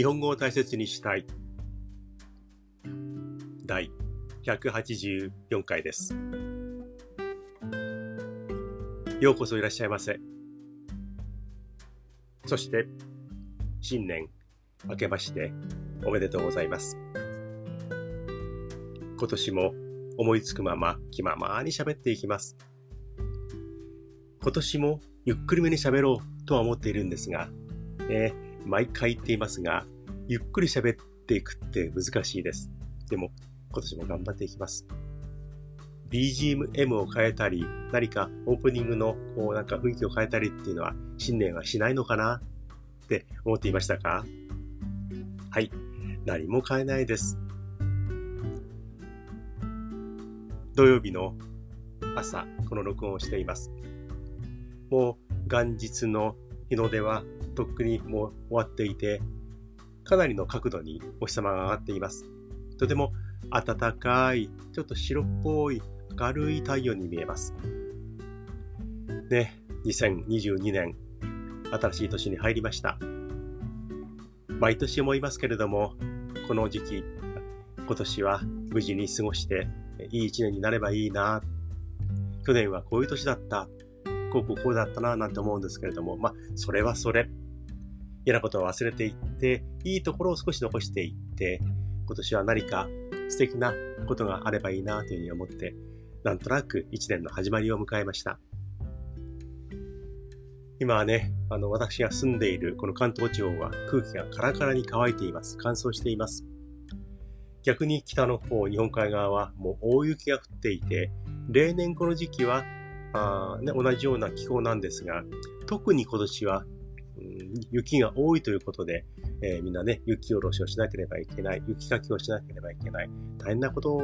日本語を大切にしたい。第184回です。ようこそいらっしゃいませ。そして、新年明けましておめでとうございます。今年も思いつくまま気ままに喋っていきます。今年もゆっくりめに喋ろうとは思っているんですが、ね、毎回言っていますが、ゆっくり喋っていくって難しいです。でも、今年も頑張っていきます。BGM を変えたり、何かオープニングのこうなんか雰囲気を変えたりっていうのは、新年はしないのかな？って思っていましたか？はい。何も変えないです。土曜日の朝、この録音をしています。もう元日の日の出はとっくにもう終わっていて、かなりの角度にお日様が上がっています。とても暖かい、ちょっと白っぽい明るい太陽に見えます。ね、2022年、新しい年に入りました。毎年思いますけれども、この時期、今年は無事に過ごして、いい一年になればいいな。去年はこういう年だった。こうこうこうだったな、なんて思うんですけれども、まあ、それはそれ。嫌なことを忘れていって、いいところを少し残していって、今年は何か素敵なことがあればいいなというふうに思って、なんとなく一年の始まりを迎えました。今はね、あの、私が住んでいるこの関東地方は空気がカラカラに乾いています。乾燥しています。逆に北の方、日本海側はもう大雪が降っていて、例年この時期はあ、ね、同じような気候なんですが、特に今年は、雪が多いということで、えー、みんなね、雪下ろしをしなければいけない、雪かきをしなければいけない、大変なこと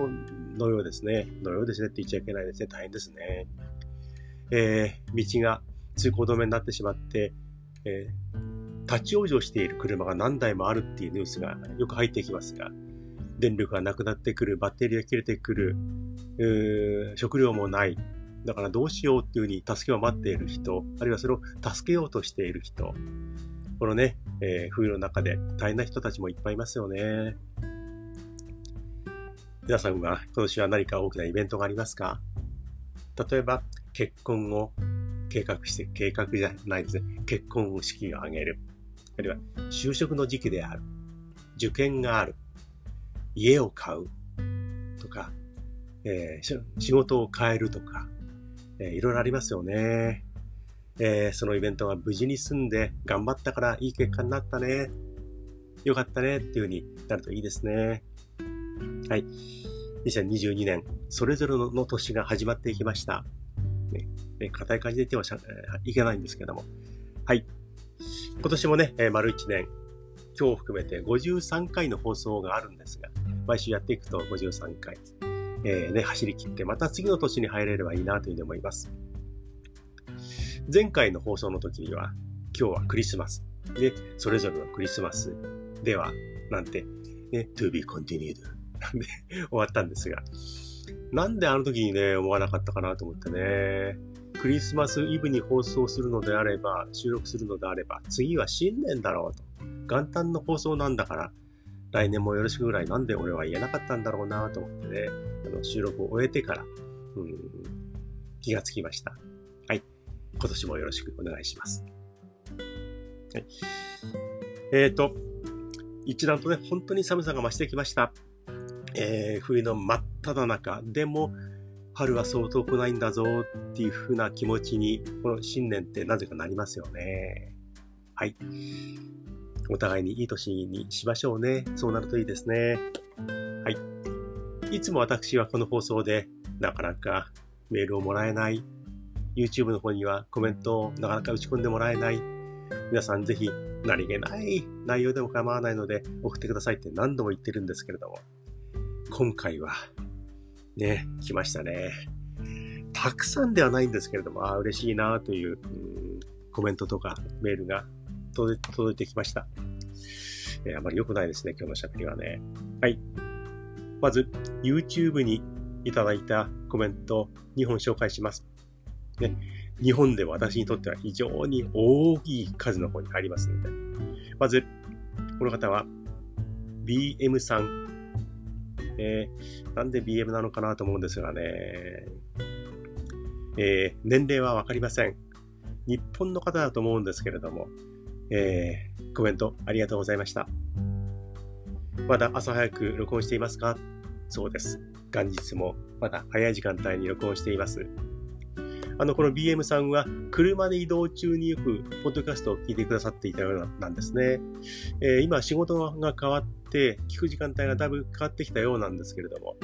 のようですね。のようですねって言っちゃいけないですね。大変ですね。えー、道が通行止めになってしまって、えー、立ち往生している車が何台もあるっていうニュースがよく入ってきますが、電力がなくなってくる、バッテリーが切れてくる、食料もない。だからどうしようっていうふうに助けを待っている人、あるいはそれを助けようとしている人、このね、えー、冬の中で大変な人たちもいっぱいいますよね。皆さんは今年は何か大きなイベントがありますか？例えば、結婚を計画して、計画じゃないですね。結婚式を挙げる。あるいは、就職の時期である。受験がある。家を買う。とか、えー、仕事を変えるとか、えー、いろいろありますよね。えー、そのイベントが無事に済んで頑張ったからいい結果になったね。よかったねっていう風になるといいですね。はい。2022年、それぞれの年が始まっていきました。ね、ね硬い感じで言ってはしゃ、いけないんですけども。はい。今年もね、えー、丸1年、今日を含めて53回の放送があるんですが、毎週やっていくと53回。えー、ね、走り切って、また次の年に入れればいいなというふうに思います。前回の放送の時には、今日はクリスマス。で、それぞれのクリスマスでは、なんて、ね、to be continued なんで終わったんですが、なんであの時にね、思わなかったかなと思ってね、クリスマスイブに放送するのであれば、収録するのであれば、次は新年だろうと。元旦の放送なんだから、来年もよろしくぐらいなんで俺は言えなかったんだろうなと思ってね、あの収録を終えてから、うん、気がつきました。はい。今年もよろしくお願いします。はい。えっ、ー、と、一段とね、本当に寒さが増してきました。えー、冬の真っ只中。でも、春はそう遠くないんだぞっていう風な気持ちに、この新年ってなぜかなりますよね。はい。お互いにいい年にしましょうね。そうなるといいですね。はい。いつも私はこの放送でなかなかメールをもらえない。YouTube の方にはコメントをなかなか打ち込んでもらえない。皆さんぜひ何気ない内容でも構わないので送ってくださいって何度も言ってるんですけれども。今回はね、来ましたね。たくさんではないんですけれども、ああ、嬉しいなという、う、コメントとかメールが届いてきました。えー、あまり良くないですね、今日の喋りはね。はい。まず、YouTube にいただいたコメント2本紹介します。ね、日本で私にとっては非常に大きい数の方に入りますので。まず、この方は BM さん。えー、なんで BM なのかなと思うんですがね。えー、年齢はわかりません。日本の方だと思うんですけれども、えー、コメントありがとうございました。まだ朝早く録音していますか？そうです。元日もまだ早い時間帯に録音しています。あの、この BM さんは車で移動中によくポッドキャストを聞いてくださっていたようなんですね。えー、今仕事が変わって聞く時間帯がだいぶ変わってきたようなんですけれども、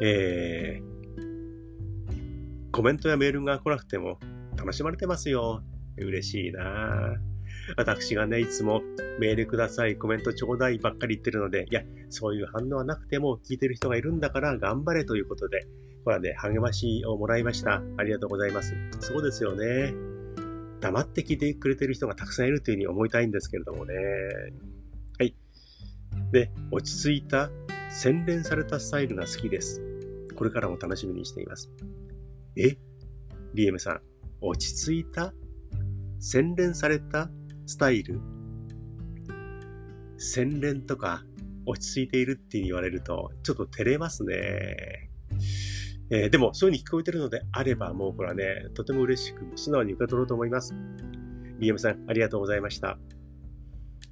えー、コメントやメールが来なくても楽しまれてますよ。嬉しいなぁ私がね、いつもメールください、コメントちょうだいばっかり言ってるので、いや、そういう反応はなくても聞いてる人がいるんだから頑張れということで、これはね、励ましをもらいました。ありがとうございます。そうですよね。黙って聞いてくれてる人がたくさんいるというふうに思いたいんですけれどもね。はい。で、落ち着いた、洗練されたスタイルが好きです。これからも楽しみにしています。え ?BM さん、落ち着いた？洗練された？スタイル洗練とか落ち着いているって言われると、ちょっと照れますね。えー、でも、そういう風に聞こえてるのであれば、もうこれはね、とても嬉しく、素直に受け取ろうと思います。BM さん、ありがとうございました。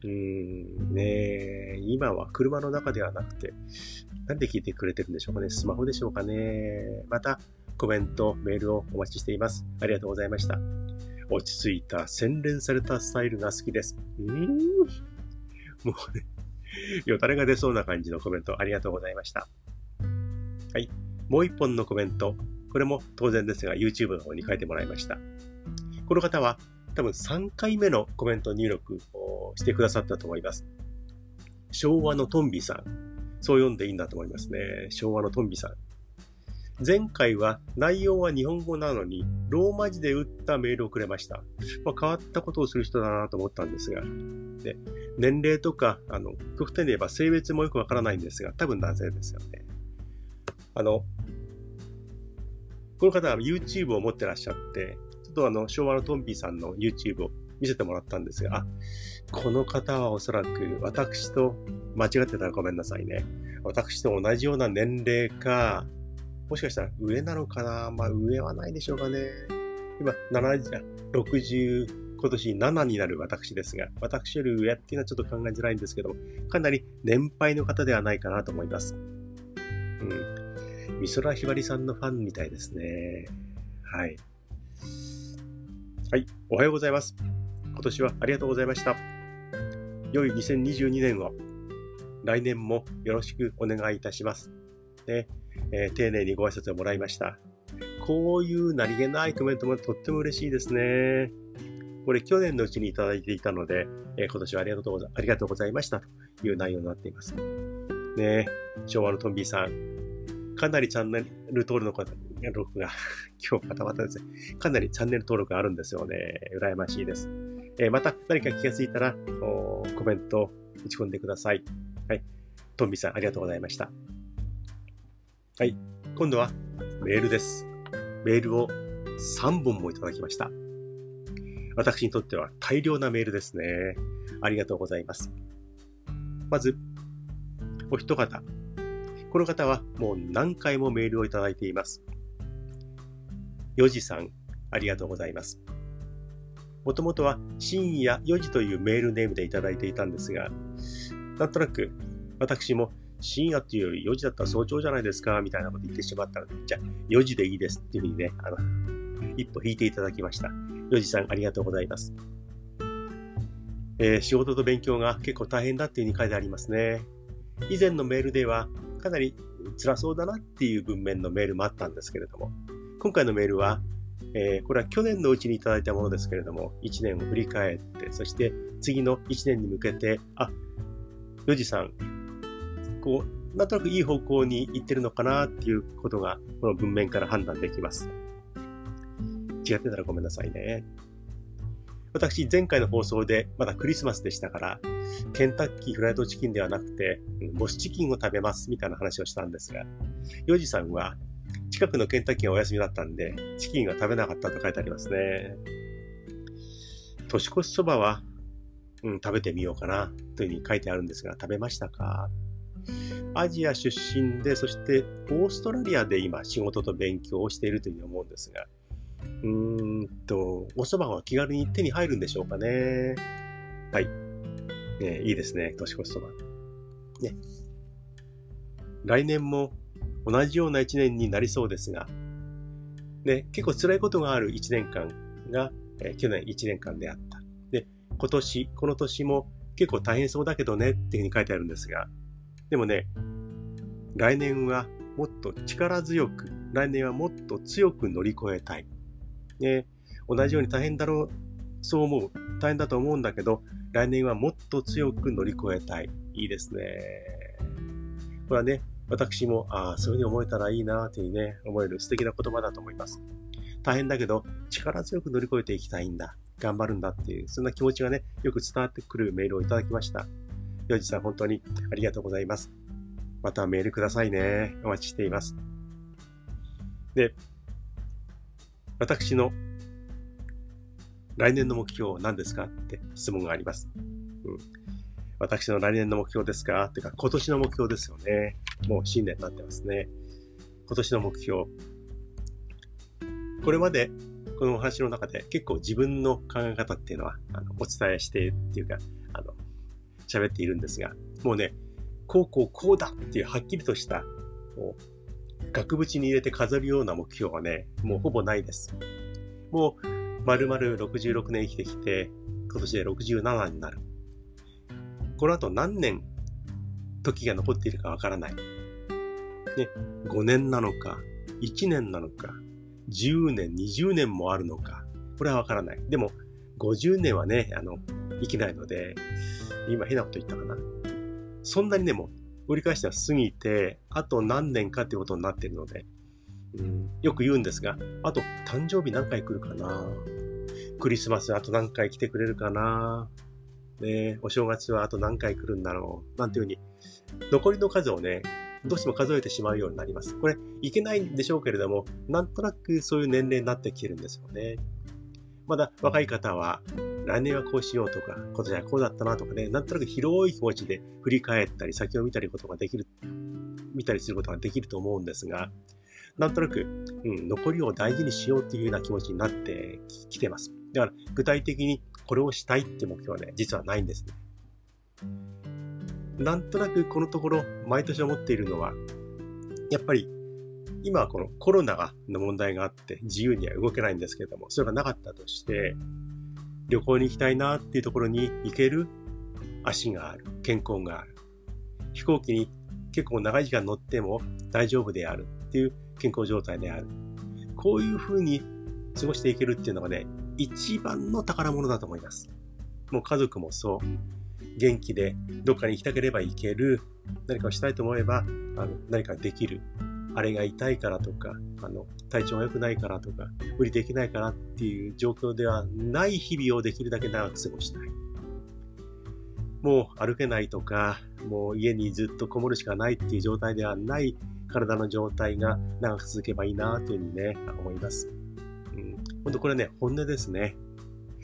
うーん、ね今は車の中ではなくて、なんで聞いてくれてるんでしょうかね。スマホでしょうかね。また、コメント、メールをお待ちしています。ありがとうございました。落ち着いた、洗練されたスタイルが好きです。うーん。もうね、よだれが出そうな感じのコメントありがとうございました。はい。もう一本のコメント。これも当然ですが YouTube の方に書いてもらいました。この方は多分3回目のコメント入力をしてくださったと思います。昭和のトンビさん。そう読んでいいんだと思いますね。昭和のトンビさん。前回は内容は日本語なのに、ローマ字で打ったメールをくれました。まあ、変わったことをする人だなと思ったんですが、で年齢とか、あの、極端に言えば性別もよくわからないんですが、多分男性ですよね。あの、この方は YouTube を持ってらっしゃって、ちょっとあの、昭和のトンピーさんの YouTube を見せてもらったんですが、あ、この方はおそらく私と間違ってたらごめんなさいね。私と同じような年齢か、もしかしたら上なのかな？まあ上はないでしょうかね。今、70、60、今年7になる私ですが、私より上っていうのはちょっと考えづらいんですけど、かなり年配の方ではないかなと思います。うん。美空ひばりさんのファンみたいですね。はい。はい。おはようございます。今年はありがとうございました。良い2022年を来年もよろしくお願いいたします。ね、えー、丁寧にご挨拶をもらいました。こういう何気ないコメントもとっても嬉しいですね。これ去年のうちにいただいていたので、えー、今年はありがとうござありがとうございましたという内容になっています。ね昭和のトンビーさん、かなりチャンネル登録が、今日またまたですね、かなりチャンネル登録があるんですよね。羨ましいです。えー、また何か気がついたら、コメント打ち込んでください。はい。トンビーさん、ありがとうございました。はい。今度はメールです。メールを3本もいただきました。私にとっては大量なメールですね。ありがとうございます。まず、お一方。この方はもう何回もメールをいただいています。よじさん、ありがとうございます。もともとは深夜4時というメールネームでいただいていたんですが、なんとなく私も深夜っていうより4時だったら早朝じゃないですか、みたいなこと言ってしまったので、じゃあ4時でいいですっていうふうにね、あの、一歩引いていただきました。4時さんありがとうございます。えー、仕事と勉強が結構大変だっていうふうに書いてありますね。以前のメールではかなり辛そうだなっていう文面のメールもあったんですけれども、今回のメールは、えー、これは去年のうちにいただいたものですけれども、1年を振り返って、そして次の1年に向けて、あ、4時さん、こう、なんとなくいい方向に行ってるのかなっていうことが、この文面から判断できます。違ってたらごめんなさいね。私、前回の放送でまだクリスマスでしたから、ケンタッキーフライドチキンではなくて、ボスチキンを食べますみたいな話をしたんですが、ヨジさんは、近くのケンタッキーがお休みだったんで、チキンが食べなかったと書いてありますね。年越しそばはうん、食べてみようかな、というふうに書いてあるんですが、食べましたか？アジア出身で、そしてオーストラリアで今仕事と勉強をしているというふうに思うんですが、うーんと、お蕎麦は気軽に手に入るんでしょうかね。はい。ね、いいですね、年越しそば。ね。来年も同じような一年になりそうですが、ね、結構辛いことがある一年間が、えー、去年一年間であった。で、今年、この年も結構大変そうだけどねっていうふうに書いてあるんですが、でもね、来年はもっと力強く、来年はもっと強く乗り越えたい。ね、同じように大変だろう、そう思う。大変だと思うんだけど、来年はもっと強く乗り越えたい。いいですね。これはね、私も、ああ、そういうふうに思えたらいいなというね、思える素敵な言葉だと思います。大変だけど、力強く乗り越えていきたいんだ。頑張るんだっていう、そんな気持ちがね、よく伝わってくるメールをいただきました。ヨジさん、本当にありがとうございます。またメールくださいね。お待ちしています。で、私の来年の目標は何ですかって質問があります。うん。私の来年の目標ですか？ってか、今年の目標ですよね。もう新年になってますね。今年の目標。これまで、このお話の中で結構自分の考え方っていうのは、あの、お伝えしてっていうか、喋っているんですが、もうね、こうこうこうだっていうはっきりとした、もう、額縁に入れて飾るような目標はね、もうほぼないです。もう、丸々66年生きてきて、今年で67になる。この後何年時が残っているかわからない。ね、5年なのか、1年なのか、10年、20年もあるのか、これはわからない。でも、50年はね、あの、生きないので、今変なこと言ったかな。そんなにね、もう、折り返しては過ぎて、あと何年かってことになってるので、うん、よく言うんですが、あと誕生日何回来るかなクリスマスあと何回来てくれるかなねお正月はあと何回来るんだろうなんていうふうに、残りの数をね、どうしても数えてしまうようになります。これ、いけないんでしょうけれども、なんとなくそういう年齢になってきてるんですよね。まだ若い方は、来年はこうしようとか、今年はこうだったなとかね、なんとなく広い気持ちで振り返ったり、先を見たりことができる、見たりすることができると思うんですが、なんとなく、うん、残りを大事にしようっていうような気持ちになってきてます。だから、具体的にこれをしたいって目標はね、実はないんですね。なんとなくこのところ、毎年思っているのは、やっぱり今はこのコロナの問題があって自由には動けないんですけれども、それがなかったとして、旅行に行きたいなっていうところに行ける足がある、健康がある。飛行機に結構長い時間乗っても大丈夫であるっていう健康状態である。こういうふうに過ごしていけるっていうのがね、一番の宝物だと思います。もう家族もそう。元気でどっかに行きたければ行ける。何かをしたいと思えば、あの、何かできる。あれが痛いからとか、あの、体調が良くないからとか、無理できないからっていう状況ではない日々をできるだけ長く過ごしたい。もう歩けないとか、もう家にずっとこもるしかないっていう状態ではない体の状態が長く続けばいいなというふうにね、思います。うん。本当これね、本音ですね。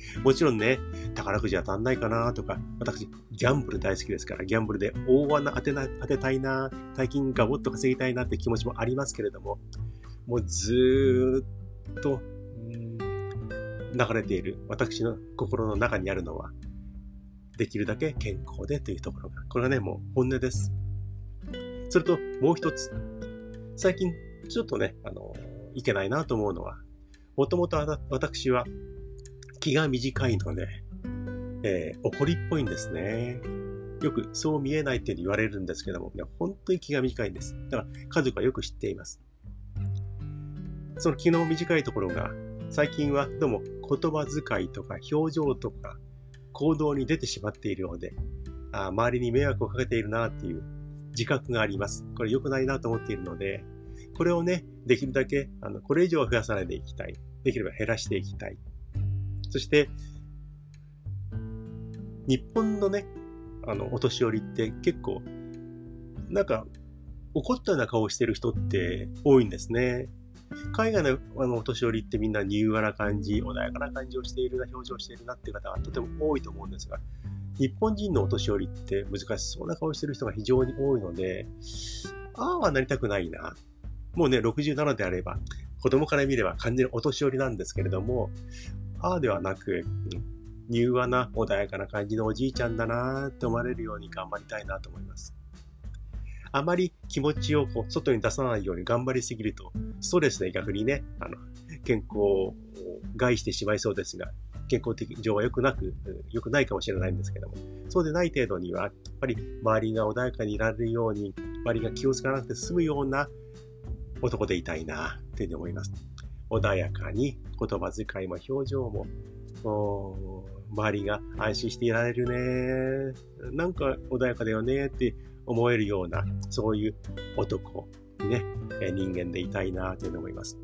もちろんね、宝くじ当たんないかなとか、私、ギャンブル大好きですから、ギャンブルで大穴当てな、当てたいな、大金ガボッと稼ぎたいなって気持ちもありますけれども、もうずーっと、流れている私の心の中にあるのは、できるだけ健康でというところが、これはね、もう本音です。それと、もう一つ。最近、ちょっとね、あの、いけないなと思うのは、もともと私は気が短いので、えー、怒りっぽいんですね。よくそう見えないって言われるんですけども、本当に気が短いんです。だから家族はよく知っています。その気の短いところが、最近はどうも言葉遣いとか表情とか行動に出てしまっているようで、あ周りに迷惑をかけているなっていう自覚があります。これ良くないなと思っているので、これをね、できるだけ、あの、これ以上は増やさないでいきたい。できれば減らしていきたい。そして、日本のね、あの、お年寄りって結構、なんか、怒ったような顔をしてる人って多いんですね。海外のあのお年寄りってみんな柔和な感じ、穏やかな感じをしているな、表情をしているなっていう方がとても多いと思うんですが、日本人のお年寄りって難しそうな顔してる人が非常に多いので、ああはなりたくないな。もうね、67であれば、子供から見れば完全にお年寄りなんですけれども、ああではなく、柔和な穏やかな感じのおじいちゃんだなって思われるように頑張りたいなと思います。あまり気持ちをこう外に出さないように頑張りすぎると、ストレスで逆にね、あの、健康を害してしまいそうですが、健康的上は良くなく、良くないかもしれないんですけども、そうでない程度には、やっぱり周りが穏やかにいられるように、周りが気をつかなくて済むような男でいたいな、というふうに思います。穏やかに言葉遣いも表情も、周りが安心していられるね。なんか穏やかだよねって思えるような、そういう男、ね、人間でいたいなというふうに思います。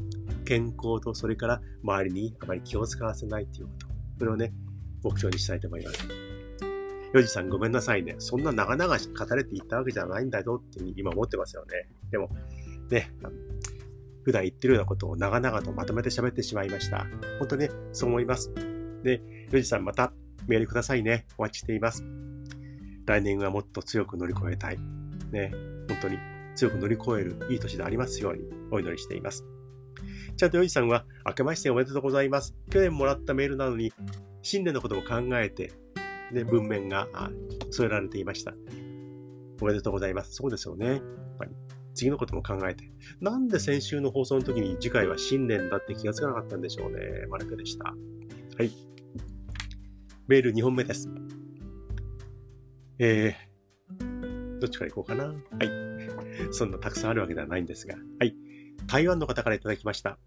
健康とそれから周りにあまり気を使わせないということ。それをね、目標にしたいと思います。ヨジさんごめんなさいね。そんな長々語れて言ったわけじゃないんだよって今思ってますよね。でも、ね、普段言ってるようなことを長々とまとめて喋ってしまいました。本当にね、そう思います。で、ヨジさんまたメールくださいね。お待ちしています。来年はもっと強く乗り越えたい。ね、本当に強く乗り越えるいい年でありますようにお祈りしています。ちゃんとヨジさんは、明けましておめでとうございます。去年もらったメールなのに、新年のことも考えて、ね、文面が添えられていました。おめでとうございます。そうですよね。やっぱり。次のことも考えて。なんで先週の放送の時に次回は新年だって気がつかなかったんでしょうね。マルクでした。はい。メール2本目です。えー、どっちから行こうかな。はい。そんなたくさんあるわけではないんですが。はい。台湾の方からいただきました。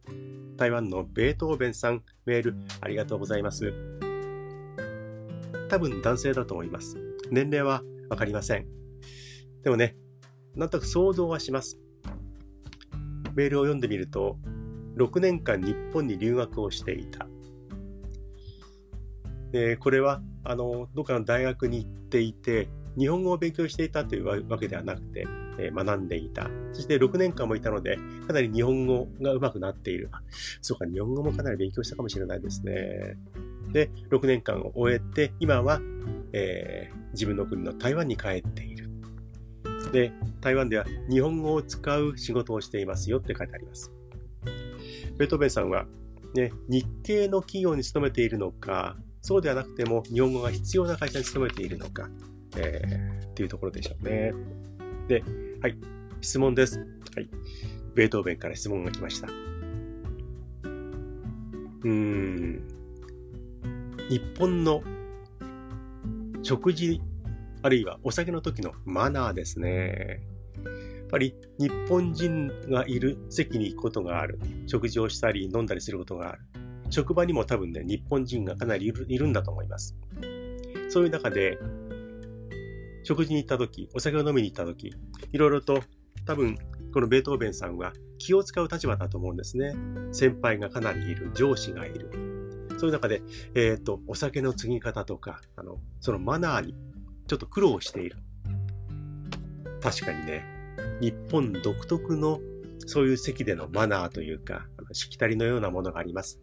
台湾のベートーベンさん、メールありがとうございます。多分男性だと思います。年齢はわかりません。でもね、なんとなく想像はします。メールを読んでみると、6年間日本に留学をしていた。でこれは、あの、どっかの大学に行っていて、日本語を勉強していたというわけではなくて、え学んでいた。そして6年間もいたので、かなり日本語が上手くなっている。そうか、日本語もかなり勉強したかもしれないですね。で、6年間を終えて、今は、えー、自分の国の台湾に帰っている。で、台湾では日本語を使う仕事をしていますよって書いてあります。ベートーベンさんは、ね、日系の企業に勤めているのか、そうではなくても日本語が必要な会社に勤めているのか、えー、っていうところでしょうね。で、はい。質問です。はい。ベートーベンから質問が来ました。うん。日本の食事、あるいはお酒の時のマナーですね。やっぱり日本人がいる席に行くことがある。食事をしたり飲んだりすることがある。職場にも多分ね、日本人がかなりいるいるんだと思います。そういう中で、食事に行った時、お酒を飲みに行った時、いろいろと多分このベートーベンさんは気を使う立場だと思うんですね。先輩がかなりいる、上司がいる。そういう中で、えっ、ー、と、お酒の継ぎ方とか、あの、そのマナーにちょっと苦労している。確かにね、日本独特のそういう席でのマナーというか、しきたりのようなものがあります。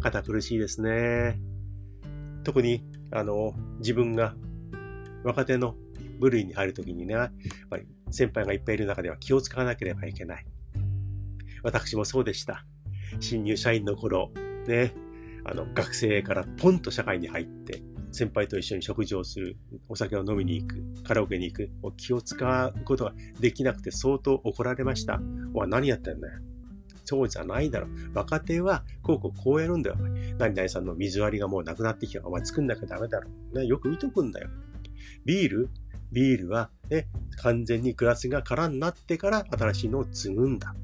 堅苦しいですね。特に、あの、自分が若手の部類に入るときにね、やっぱり先輩がいっぱいいる中では気を使わなければいけない。私もそうでした。新入社員の頃、ね、あの、学生からポンと社会に入って、先輩と一緒に食事をする、お酒を飲みに行く、カラオケに行く、気を使うことができなくて相当怒られました。お前何やってんだよ。そうじゃないだろ。若手は、こうこうこうやるんだよ。何々さんの水割りがもうなくなってきた。お前作んなきゃダメだろ。ね、よく見とくんだよ。ビール？ビールは、ね、完全にグラスが空になってから新しいのを継ぐんだ。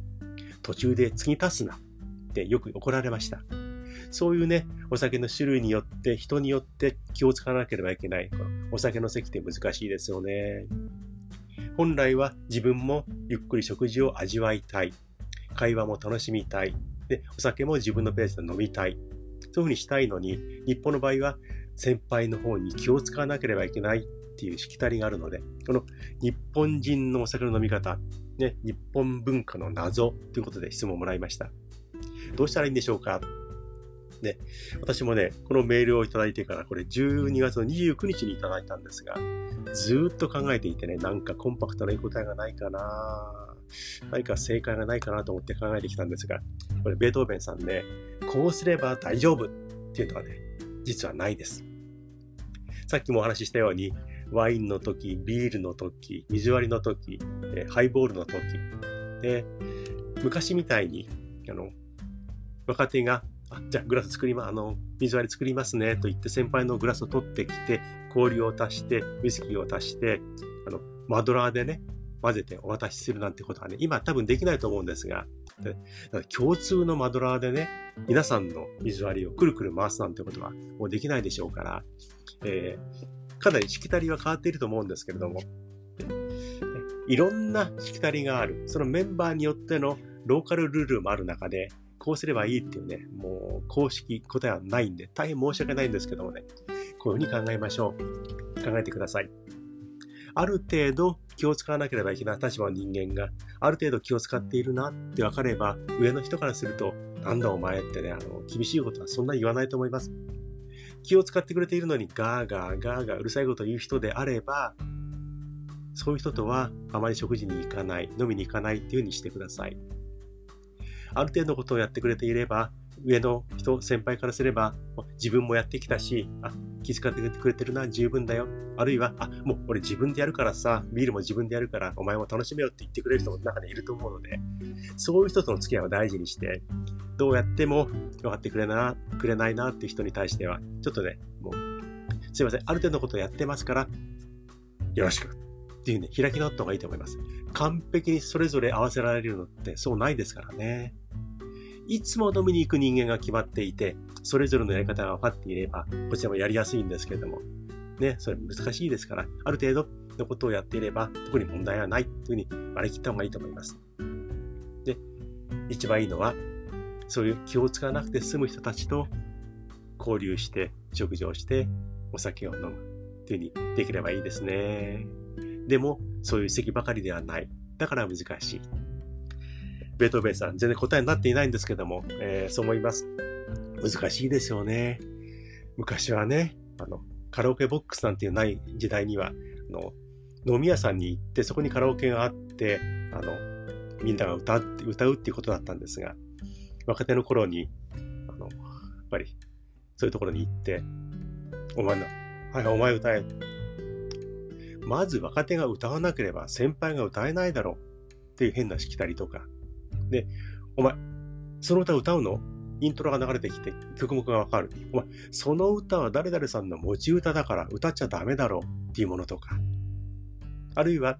途中で継ぎ足すな。ってよく怒られました。そういうね、お酒の種類によって、人によって気を使わなければいけない。お酒の席って難しいですよね。本来は自分もゆっくり食事を味わいたい。会話も楽しみたい。で、お酒も自分のペースで飲みたい。そういうふうにしたいのに、日本の場合は先輩の方に気を使わなければいけないっていうしきたりがあるので、この日本人のお酒の飲み方、ね、日本文化の謎ということで質問をもらいました。どうしたらいいんでしょうか？で、私もね、このメールをいただいてから、これ12月の29日にいただいたんですが、ずっと考えていてね、なんかコンパクトな答えがないかな何か正解がないかなと思って考えてきたんですが、これベートーベンさんね、こうすれば大丈夫っていうのはね、実はないです。さっきもお話ししたように、ワインの時、ビールの時、水割りの時、ハイボールの時、で、昔みたいに、あの、若手があ、じゃあグラス作りま、あの、水割り作りますね、と言って先輩のグラスを取ってきて、氷を足して、ウイスキーを足して、あの、マドラーでね、混ぜてお渡しするなんてことはね、今多分できないと思うんですが、共通のマドラーでね、皆さんの水割りをくるくる回すなんてことはもうできないでしょうから、えー、かなりしきたりは変わっていると思うんですけれども、いろんなしきたりがある。そのメンバーによってのローカルルールもある中で、こうすればいいっていうね、もう公式答えはないんで、大変申し訳ないんですけどもね、こういうふうに考えましょう。考えてください。ある程度気を使わなければいけない立場の人間が、ある程度気を使っているなって分かれば、上の人からすると、なんだお前ってね、あの、厳しいことはそんな言わないと思います。気を使ってくれているのにガーガーガーガーうるさいことを言う人であれば、そういう人とはあまり食事に行かない、飲みに行かないっていうふうにしてください。ある程度のことをやってくれていれば、上の人、先輩からすれば、自分もやってきたし、あ、気遣ってくれてるな、十分だよ。あるいは、あ、もう俺自分でやるからさ、ビールも自分でやるから、お前も楽しめよって言ってくれる人も中にいると思うので、そういう人との付き合いを大事にして、どうやっても分かってくれな、くれないなっていう人に対しては、ちょっとね、もう、すいません、ある程度のことをやってますから、よろしく。っていうね、開き直った方がいいと思います。完璧にそれぞれ合わせられるのってそうないですからね。いつも飲みに行く人間が決まっていて、それぞれのやり方が分かっていれば、こちらもやりやすいんですけれども、ね、それ難しいですから、ある程度のことをやっていれば、特に問題はないというふうに割り切った方がいいと思います。で、一番いいのは、そういう気を使わなくて済む人たちと交流して、食事をして、お酒を飲むというふうにできればいいですね。でも、そういう席ばかりではない。だから難しい。ベートーベンさん、全然答えになっていないんですけども、えー、そう思います。難しいですよね。昔はね、あの、カラオケボックスなんていうない時代には、あの、飲み屋さんに行って、そこにカラオケがあって、あの、みんなが歌う歌うっていうことだったんですが、若手の頃に、あの、やっぱり、そういうところに行って、お前の、はい、お前歌え。まず若手が歌わなければ先輩が歌えないだろうっていう変なしきたりとか、で、お前、その歌歌うの？イントロが流れてきて曲目がわかる。お前、その歌は誰々さんの持ち歌だから歌っちゃダメだろうっていうものとか。あるいは、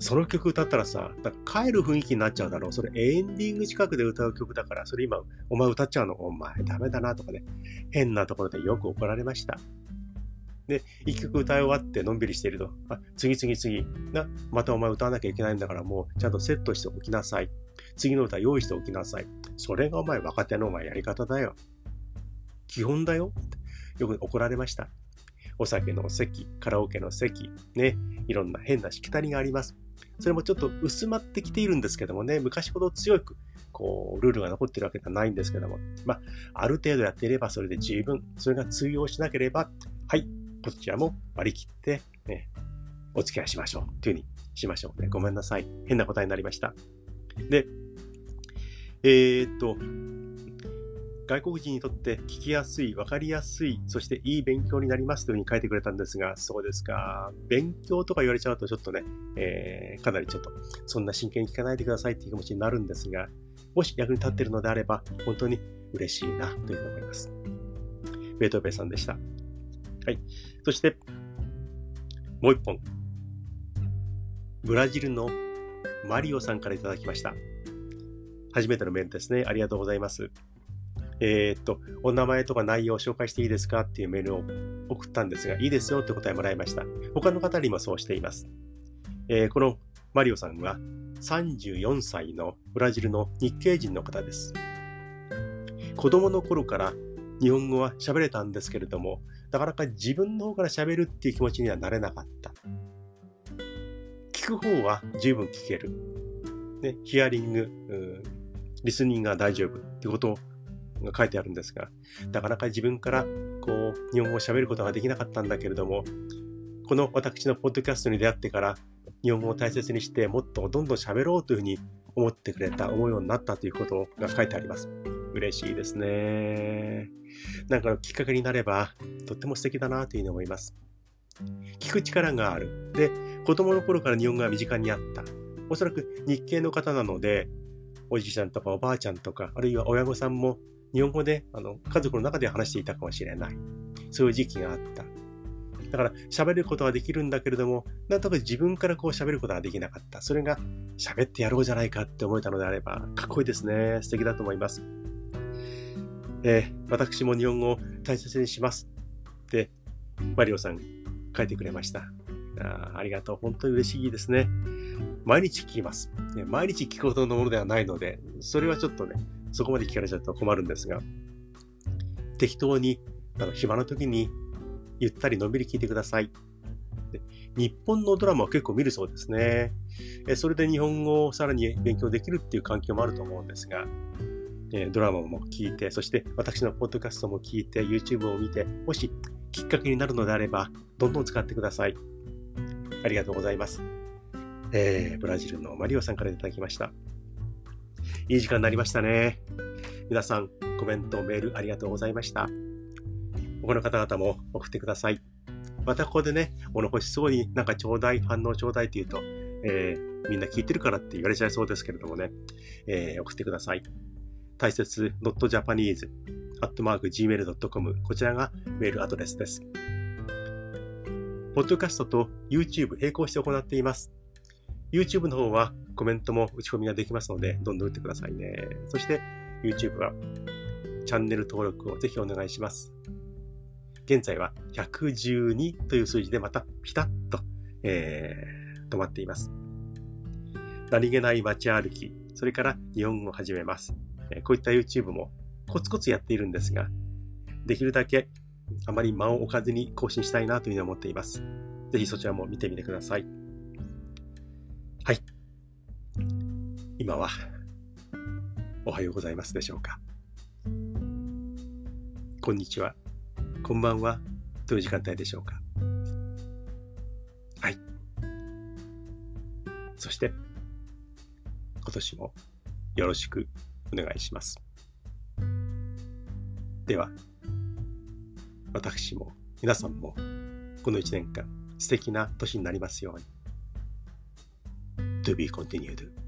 その曲歌ったらさ、なんか帰る雰囲気になっちゃうだろう。それエンディング近くで歌う曲だから、それ今、お前歌っちゃうの？お前ダメだなとかね。変なところでよく怒られました。で、一曲歌い終わってのんびりしていると、あ、次次次、な、またお前歌わなきゃいけないんだからもうちゃんとセットしておきなさい。次の歌用意しておきなさい。それがお前若手のお前やり方だよ。基本だよ。よく怒られました。お酒の席、カラオケの席、ね、いろんな変なしきたりがあります。それもちょっと薄まってきているんですけどもね、昔ほど強く、こう、ルールが残ってるわけではないんですけども、まあ、ある程度やっていればそれで十分、それが通用しなければ、はい、こちらも割り切って、ね、お付き合いしましょう。というふうにしましょうね。ごめんなさい。変な答えになりました。で、えー、っと、外国人にとって聞きやすい、わかりやすい、そしていい勉強になりますというふうに書いてくれたんですが、そうですか。勉強とか言われちゃうとちょっとね、えー、かなりちょっと、そんな真剣に聞かないでくださいっていう気持ちになるんですが、もし役に立っているのであれば、本当に嬉しいなというふうに思います。ベートーベンさんでした。はい。そして、もう一本。ブラジルのマリオさんからいただきました。初めてのメールですね。ありがとうございます。えー、っと、お名前とか内容を紹介していいですかっていうメールを送ったんですが、いいですよって答えもらいました。他の方にもそうしています。えー、このマリオさんは34歳のブラジルの日系人の方です。子供の頃から日本語は喋れたんですけれども、なかなか自分の方から喋るっていう気持ちにはなれなかった。聞く方は十分聞ける。ね、ヒアリング、リスニングが大丈夫ってことが書いてあるんですが、なかなか自分からこう、日本語を喋ることができなかったんだけれども、この私のポッドキャストに出会ってから、日本語を大切にしてもっとどんどん喋ろうというふうに思ってくれた、思うようになったということが書いてあります。嬉しいですね。なんかきっかけになれば、とっても素敵だなというふうに思います。聞く力がある。で、子供の頃から日本語が身近にあった。おそらく日系の方なので、おじいちゃんとかおばあちゃんとか、あるいは親御さんも日本語であの家族の中で話していたかもしれない。そういう時期があった。だから喋ることはできるんだけれども、なんとか自分からこう喋ることができなかった。それが喋ってやろうじゃないかって思えたのであれば、かっこいいですね。素敵だと思います。えー、私も日本語を大切にしますって、マリオさん書いてくれました。あありがとう。本当に嬉しいですね。毎日聞きます。毎日聞くほどのものではないので、それはちょっとね、そこまで聞かれちゃうと困るんですが、適当に、あの、暇な時に、ゆったりのんびり聞いてください。日本のドラマは結構見るそうですね。それで日本語をさらに勉強できるっていう環境もあると思うんですが、ドラマも聞いて、そして私のポッドキャストも聞いて、YouTube を見て、もしきっかけになるのであれば、どんどん使ってください。ありがとうございます。えー、ブラジルのマリオさんからいただきました。いい時間になりましたね。皆さん、コメント、メールありがとうございました。他の方々も送ってください。またここでね、物欲しそうになんかちょうだい、反応ちょうだいって言うと、えー、みんな聞いてるからって言われちゃいそうですけれどもね、えー、送ってください。大切 .japanese.gmail.com こちらがメールアドレスです。ポッドキャストと YouTube 並行して行っています。YouTube の方はコメントも打ち込みができますので、どんどん打ってくださいね。そして YouTube はチャンネル登録をぜひお願いします。現在は112という数字でまたピタッと、えー、止まっています。何気ない街歩き、それから日本語を始めます。こういった YouTube もコツコツやっているんですが、できるだけあまり間を置かずに更新したいなというふうに思っています。ぜひそちらも見てみてください。はい。今は、おはようございますでしょうか。こんにちは。こんばんは。という時間帯でしょうか。はい。そして、今年もよろしくお願いします。では、私も皆さんもこの1年間素敵な年になりますように。To be continued.